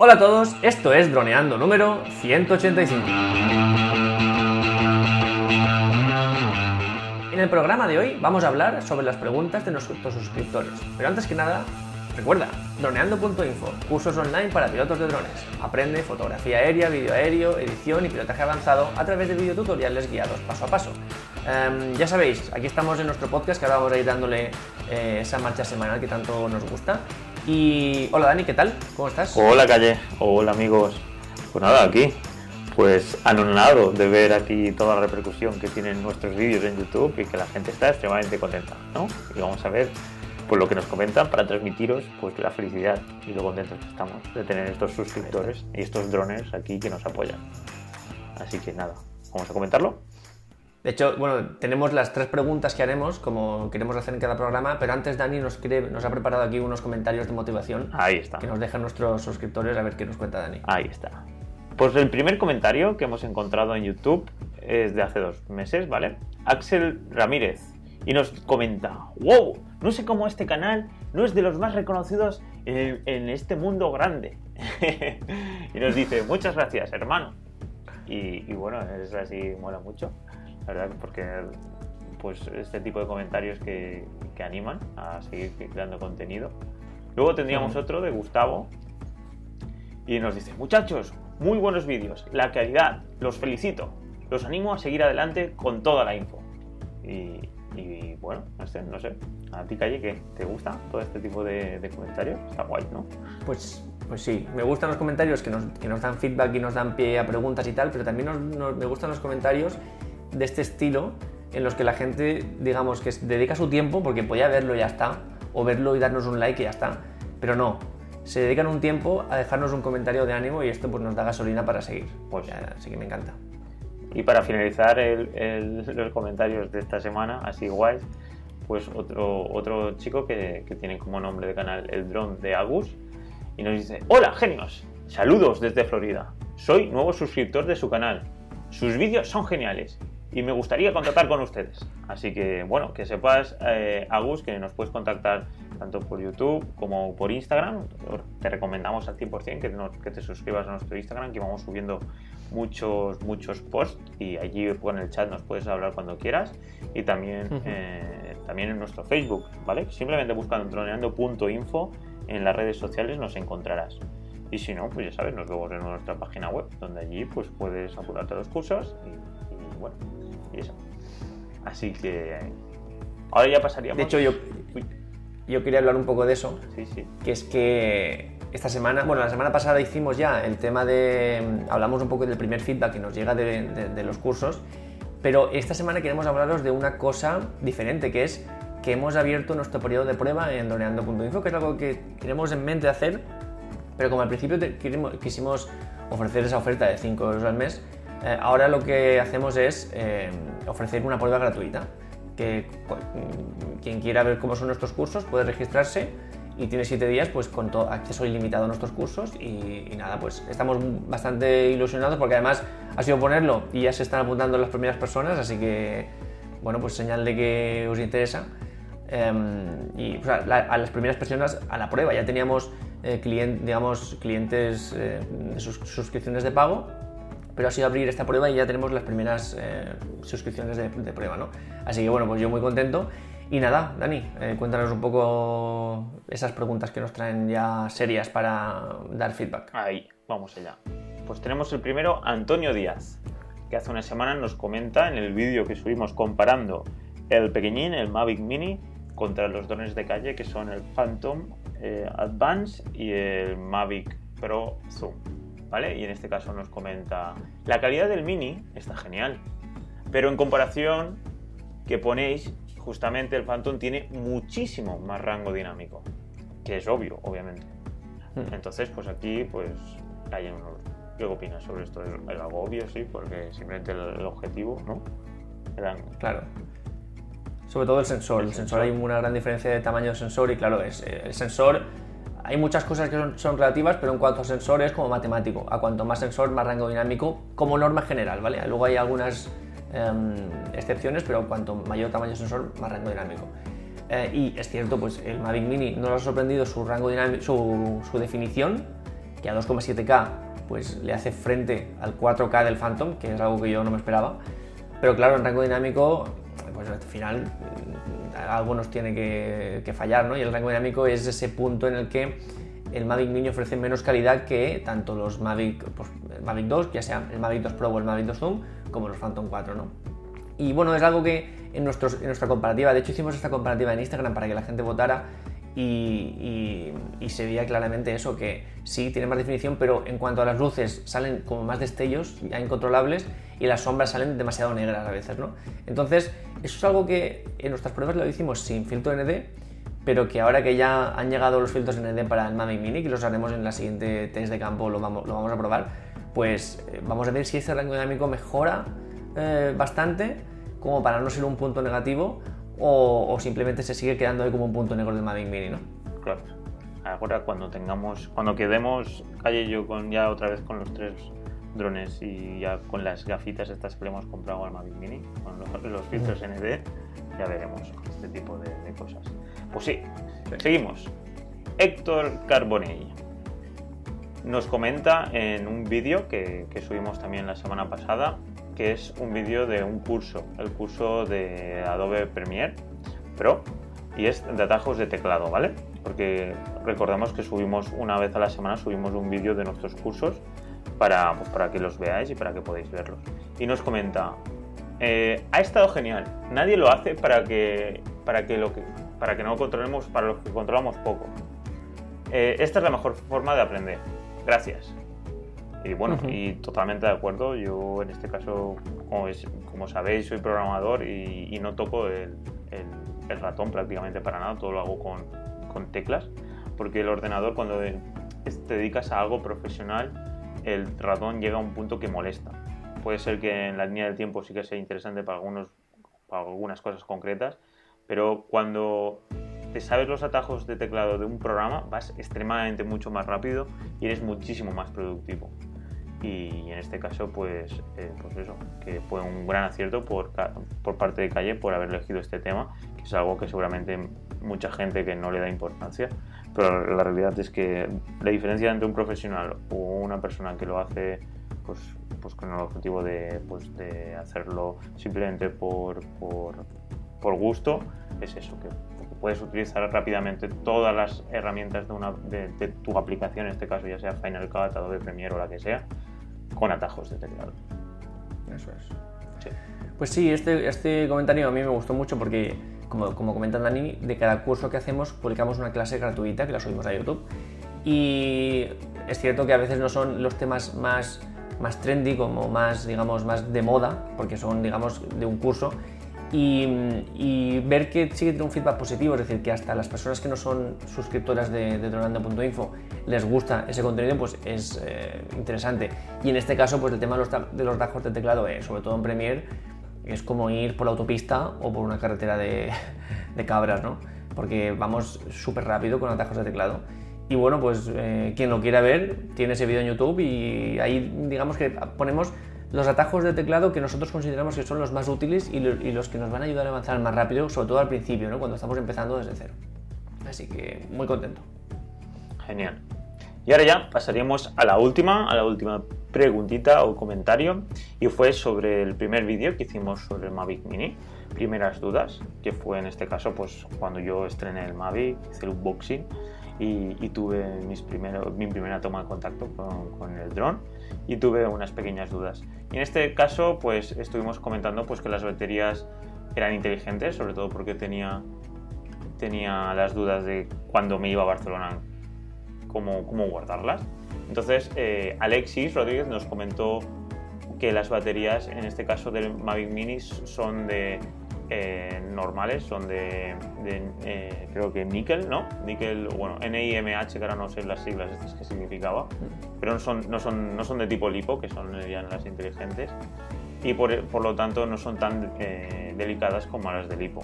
Hola a todos, esto es Droneando número 185. En el programa de hoy vamos a hablar sobre las preguntas de nuestros suscriptores. Pero antes que nada, recuerda, droneando.info, cursos online para pilotos de drones. Aprende fotografía aérea, vídeo aéreo, edición y pilotaje avanzado a través de videotutoriales guiados paso a paso. Em, ya sabéis, aquí estamos en nuestro podcast que ahora vamos a ir dándole eh, esa marcha semanal que tanto nos gusta. Y hola Dani, ¿qué tal? ¿Cómo estás? Hola Calle, hola amigos. Pues nada, aquí, pues anonado de ver aquí toda la repercusión que tienen nuestros vídeos en YouTube y que la gente está extremadamente contenta, ¿no? Y vamos a ver pues lo que nos comentan para transmitiros pues la felicidad y lo contentos que estamos de tener estos suscriptores y estos drones aquí que nos apoyan. Así que nada, vamos a comentarlo. De hecho, bueno, tenemos las tres preguntas que haremos, como queremos hacer en cada programa, pero antes Dani nos, nos ha preparado aquí unos comentarios de motivación. Ahí está. Que nos dejan nuestros suscriptores a ver qué nos cuenta Dani. Ahí está. Pues el primer comentario que hemos encontrado en YouTube es de hace dos meses, ¿vale? Axel Ramírez. Y nos comenta, wow, no sé cómo este canal no es de los más reconocidos en, este mundo grande. y nos dice, muchas gracias, hermano. Y, y bueno, es así, mola mucho verdad, porque pues este tipo de comentarios que, animan a seguir creando contenido. Luego tendríamos otro de Gustavo y nos dice, muchachos, muy buenos vídeos, la calidad, los felicito, los animo a seguir adelante con toda la info. Y, bueno, no sé, no sé, a ti Calle, ¿qué? ¿Te gusta todo este tipo de, comentarios? Está guay, ¿no? Pues pues sí, me gustan los comentarios que nos, que nos, dan feedback y nos dan pie a preguntas y tal, pero también me gustan los comentarios de este estilo en los que la gente, digamos, que dedica su tiempo, porque podía verlo y ya está, o verlo y darnos un like y ya está, pero no, se dedican un tiempo a dejarnos un comentario de ánimo y esto pues nos da gasolina para seguir. Pues así que me encanta. Y para finalizar los comentarios de esta semana, así guays, pues otro, otro chico que, que tiene como nombre de canal el dron de Agus y nos dice, hola genios, saludos desde Florida, soy nuevo suscriptor de su canal, sus vídeos son geniales y me gustaría contactar con ustedes. Así que, bueno, que sepas, eh, Agus, que nos puedes contactar tanto por YouTube como por Instagram. Te recomendamos al 100% que, que te suscribas a nuestro Instagram, que vamos subiendo muchos, muchos posts y allí en el chat nos puedes hablar cuando quieras. Y también, eh, también en nuestro Facebook, ¿vale? Simplemente buscando droneando.info en las redes sociales nos encontrarás. Y si no, pues ya sabes, nos vemos en nuestra página web, donde allí pues puedes apurarte los cursos y bueno, y eso. Así que ahora ya pasaríamos. De hecho, yo, yo quería hablar un poco de eso. Sí, sí. Que es que esta semana, bueno, la semana pasada hicimos ya el tema de. Hablamos un poco del primer feedback que nos llega de, los cursos. Pero esta semana queremos hablaros de una cosa diferente, que es que hemos abierto nuestro periodo de prueba en doneando.info, que es algo que tenemos en mente hacer, pero como al principio quisimos ofrecer esa oferta de 5 euros al mes, eh, ahora lo que hacemos es eh, ofrecer una prueba gratuita, que mm, quien quiera ver cómo son nuestros cursos puede registrarse y tiene 7 días pues con acceso ilimitado a nuestros cursos y, nada, pues estamos bastante ilusionados porque además ha sido ponerlo y ya se están apuntando las primeras personas, así que bueno, pues señal de que os interesa. Em, y pues, a, las primeras personas a la prueba ya teníamos eh, digamos, clientes de suscripciones de pago pero ha sido abrir esta prueba y ya tenemos las primeras eh, suscripciones de, prueba, ¿no? Así que bueno, pues yo muy contento. Y nada, Dani, eh, cuéntanos un poco esas preguntas que nos traen ya serias para dar feedback. Ahí, vamos allá. Pues tenemos el primero, Antonio Díaz, que hace una semana nos comenta en el vídeo que subimos comparando el pequeñín, el Mavic Mini, contra los drones de calle que son el Phantom eh, Advance y el Mavic Pro Zoom. ¿Vale? Y en este caso nos comenta, la calidad del Mini está genial, pero en comparación que ponéis, justamente el Phantom tiene muchísimo más rango dinámico, que es obvio, obviamente. Hmm. Entonces, pues aquí, pues, hay unos... ¿Qué opinas sobre esto? ¿Es algo obvio, sí? Porque simplemente el, objetivo, ¿no? Claro. Sobre todo el sensor. El, sensor. hay una gran diferencia de tamaño del sensor y claro, es, eh, el sensor hay muchas cosas que son, relativas, pero en cuanto a sensor es como matemático. A cuanto más sensor, más rango dinámico, como norma general, ¿vale? Luego hay algunas em, excepciones, pero cuanto mayor tamaño sensor, más rango dinámico. Eh, y es cierto, pues el Mavic Mini nos ha sorprendido su rango dinámico, su, definición, que a 2,7K pues le hace frente al 4K del Phantom, que es algo que yo no me esperaba. Pero claro, en rango dinámico, pues al final mm, algo nos tiene que, fallar, ¿no? Y el rango dinámico es ese punto en el que el Mavic Mini ofrece menos calidad que tanto los Mavic, pues, Mavic 2, ya sea el Mavic 2 Pro o el Mavic 2 Zoom, como los Phantom 4, ¿no? Y bueno, es algo que en, nuestros, en nuestra comparativa, de hecho hicimos esta comparativa en Instagram para que la gente votara y, se veía claramente eso, que sí tiene más definición, pero en cuanto a las luces salen como más destellos ya incontrolables y las sombras salen demasiado negras a veces, ¿no? Entonces, eso es algo que en nuestras pruebas lo hicimos sin filtro ND, pero que ahora que ya han llegado los filtros ND para el Mavic Mini, que los haremos en la siguiente test de campo, lo vamos, lo vamos a probar, pues eh, vamos a ver si ese rango dinámico mejora eh, bastante como para no ser un punto negativo o, simplemente se sigue quedando ahí como un punto negro del Mavic Mini, ¿no? Claro. Ahora cuando tengamos, cuando quedemos Calle yo con ya otra vez con los tres drones y ya con las gafitas estas que le hemos comprado al Mavic Mini, con los, filtros ND, ya veremos este tipo de, cosas. Pues sí, seguimos. Héctor Carbonell nos comenta en un vídeo que, que subimos también la semana pasada que es un vídeo de un curso, el curso de Adobe Premiere Pro, y es de atajos de teclado, ¿vale? Porque recordamos que subimos una vez a la semana, subimos un vídeo de nuestros cursos para, pues, para que los veáis y para que podáis verlos. Y nos comenta, eh, ha estado genial, nadie lo hace para que, para que, lo para que no controlemos, para los que controlamos poco. Eh, esta es la mejor forma de aprender. Gracias. Y bueno, y totalmente de acuerdo. Yo en este caso, como, sabéis, soy programador y, no toco el, ratón prácticamente para nada, todo lo hago con, con, teclas, porque el ordenador cuando te dedicas a algo profesional, el ratón llega a un punto que molesta. Puede ser que en la línea del tiempo sí que sea interesante para, algunos, para algunas cosas concretas, pero cuando te sabes los atajos de teclado de un programa, vas extremadamente mucho más rápido y eres muchísimo más productivo y en este caso pues, eh, pues eso, que fue un gran acierto por, por parte de Calle por haber elegido este tema, que es algo que seguramente mucha gente que no le da importancia, pero la realidad es que la diferencia entre un profesional o una persona que lo hace pues, pues con el objetivo de, pues, de hacerlo simplemente por, por, por gusto es eso, que puedes utilizar rápidamente todas las herramientas de, una, de, de, tu aplicación, en este caso ya sea Final Cut, Adobe Premiere o la que sea, con atajos de teclado. Eso es. Pues sí, este, este comentario a mí me gustó mucho porque, como, como comenta Dani, de cada curso que hacemos publicamos una clase gratuita que la subimos a YouTube. Y es cierto que a veces no son los temas más, más trendy, como más, digamos, más de moda, porque son, digamos, de un curso, y, ver que sigue teniendo un feedback positivo, es decir, que hasta las personas que no son suscriptoras de, de Dronando.info les gusta ese contenido, pues es eh, interesante. Y en este caso, pues el tema de los, de de teclado, eh, sobre todo en Premiere, es como ir por la autopista o por una carretera de, de cabras, ¿no? Porque vamos súper rápido con atajos de teclado. Y bueno, pues eh, quien lo quiera ver, tiene ese vídeo en YouTube y ahí digamos que ponemos los atajos de teclado que nosotros consideramos que son los más útiles y, los que nos van a ayudar a avanzar más rápido, sobre todo al principio, ¿no? cuando estamos empezando desde cero. Así que muy contento. Genial. Y ahora ya pasaríamos a la última, a la última preguntita o comentario, y fue sobre el primer vídeo que hicimos sobre el Mavic Mini. Primeras dudas, que fue en este caso pues cuando yo estrené el Mavic, hice el unboxing y, tuve mis primero, mi primera toma de contacto con, con el dron y tuve unas pequeñas dudas. Y en este caso, pues estuvimos comentando pues, que las baterías eran inteligentes, sobre todo porque tenía, tenía las dudas de cuando me iba a Barcelona, cómo, cómo guardarlas. Entonces, eh, Alexis Rodríguez nos comentó que las baterías, en este caso del Mavic Mini, son de eh, normales, son de, eh, creo que níquel, ¿no? Níquel, bueno, NIMH, que ahora no sé las siglas estas que significaba, pero no son, no son, no son de tipo lipo, que son ya las inteligentes, y por, por lo tanto no son tan eh, delicadas como las de lipo.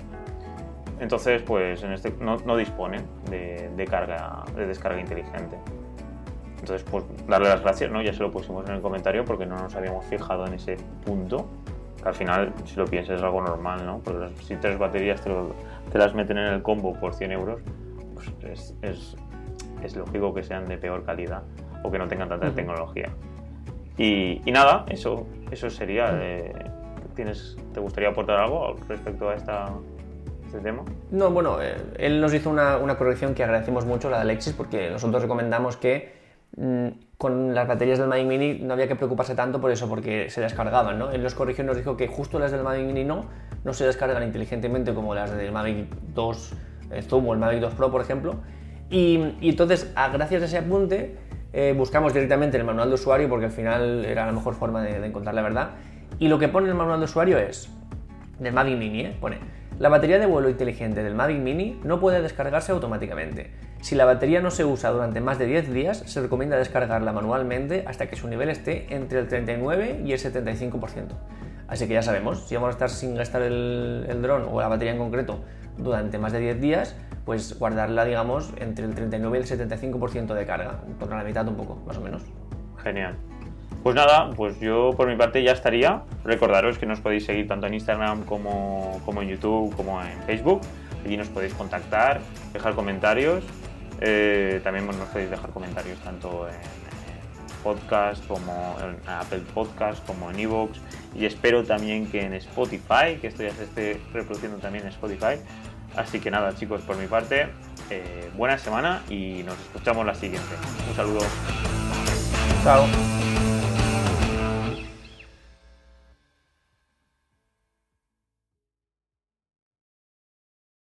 Entonces, pues en este, no, no disponen de, de, carga, de descarga inteligente. Entonces, pues darle las gracias, ¿no? Ya se lo pusimos en el comentario porque no nos habíamos fijado en ese punto al final, si lo piensas, es algo normal, ¿no? Porque si tres baterías te, las meten en el combo por 100 euros, pues es, lógico que sean de peor calidad. o que no tengan tanta tecnología. Y, nada, eso, eso sería. Eh, ¿tienes, ¿Te gustaría aportar algo respecto a esta, este tema? No, bueno, eh, él nos hizo una, una, corrección que agradecemos mucho, la de Alexis, porque nosotros recomendamos que con las baterías del Mavic Mini no había que preocuparse tanto por eso, porque se descargaban, ¿no? Él nos corrigió y nos dijo que justo las del Mavic Mini no, no se descargan inteligentemente como las del Mavic 2 eh, Zoom o el Mavic 2 Pro, por ejemplo. Y, y entonces, a, gracias a ese apunte, eh, buscamos directamente el manual de usuario porque al final era la mejor forma de, encontrar la verdad. Y lo que pone el manual de usuario es, del Mavic Mini, ¿eh? pone, la batería de vuelo inteligente del Mavic Mini no puede descargarse automáticamente. Si la batería no se usa durante más de 10 días, se recomienda descargarla manualmente hasta que su nivel esté entre el 39 y el 75%. Así que ya sabemos, si vamos a estar sin gastar el, el dron o la batería en concreto durante más de 10 días, pues guardarla, digamos, entre el 39 y el 75% de carga, por la mitad un poco, más o menos. Genial. Pues nada, pues yo por mi parte ya estaría. Recordaros que nos podéis seguir tanto en Instagram como, como en YouTube, como en Facebook. Allí nos podéis contactar, dejar comentarios. Eh, también nos podéis dejar comentarios tanto en podcast como en Apple Podcast como en Evox y espero también que en Spotify, que esto ya se esté reproduciendo también en Spotify, Así que nada, chicos, por mi parte, eh, buena semana y nos escuchamos la siguiente. Un saludo. Chao.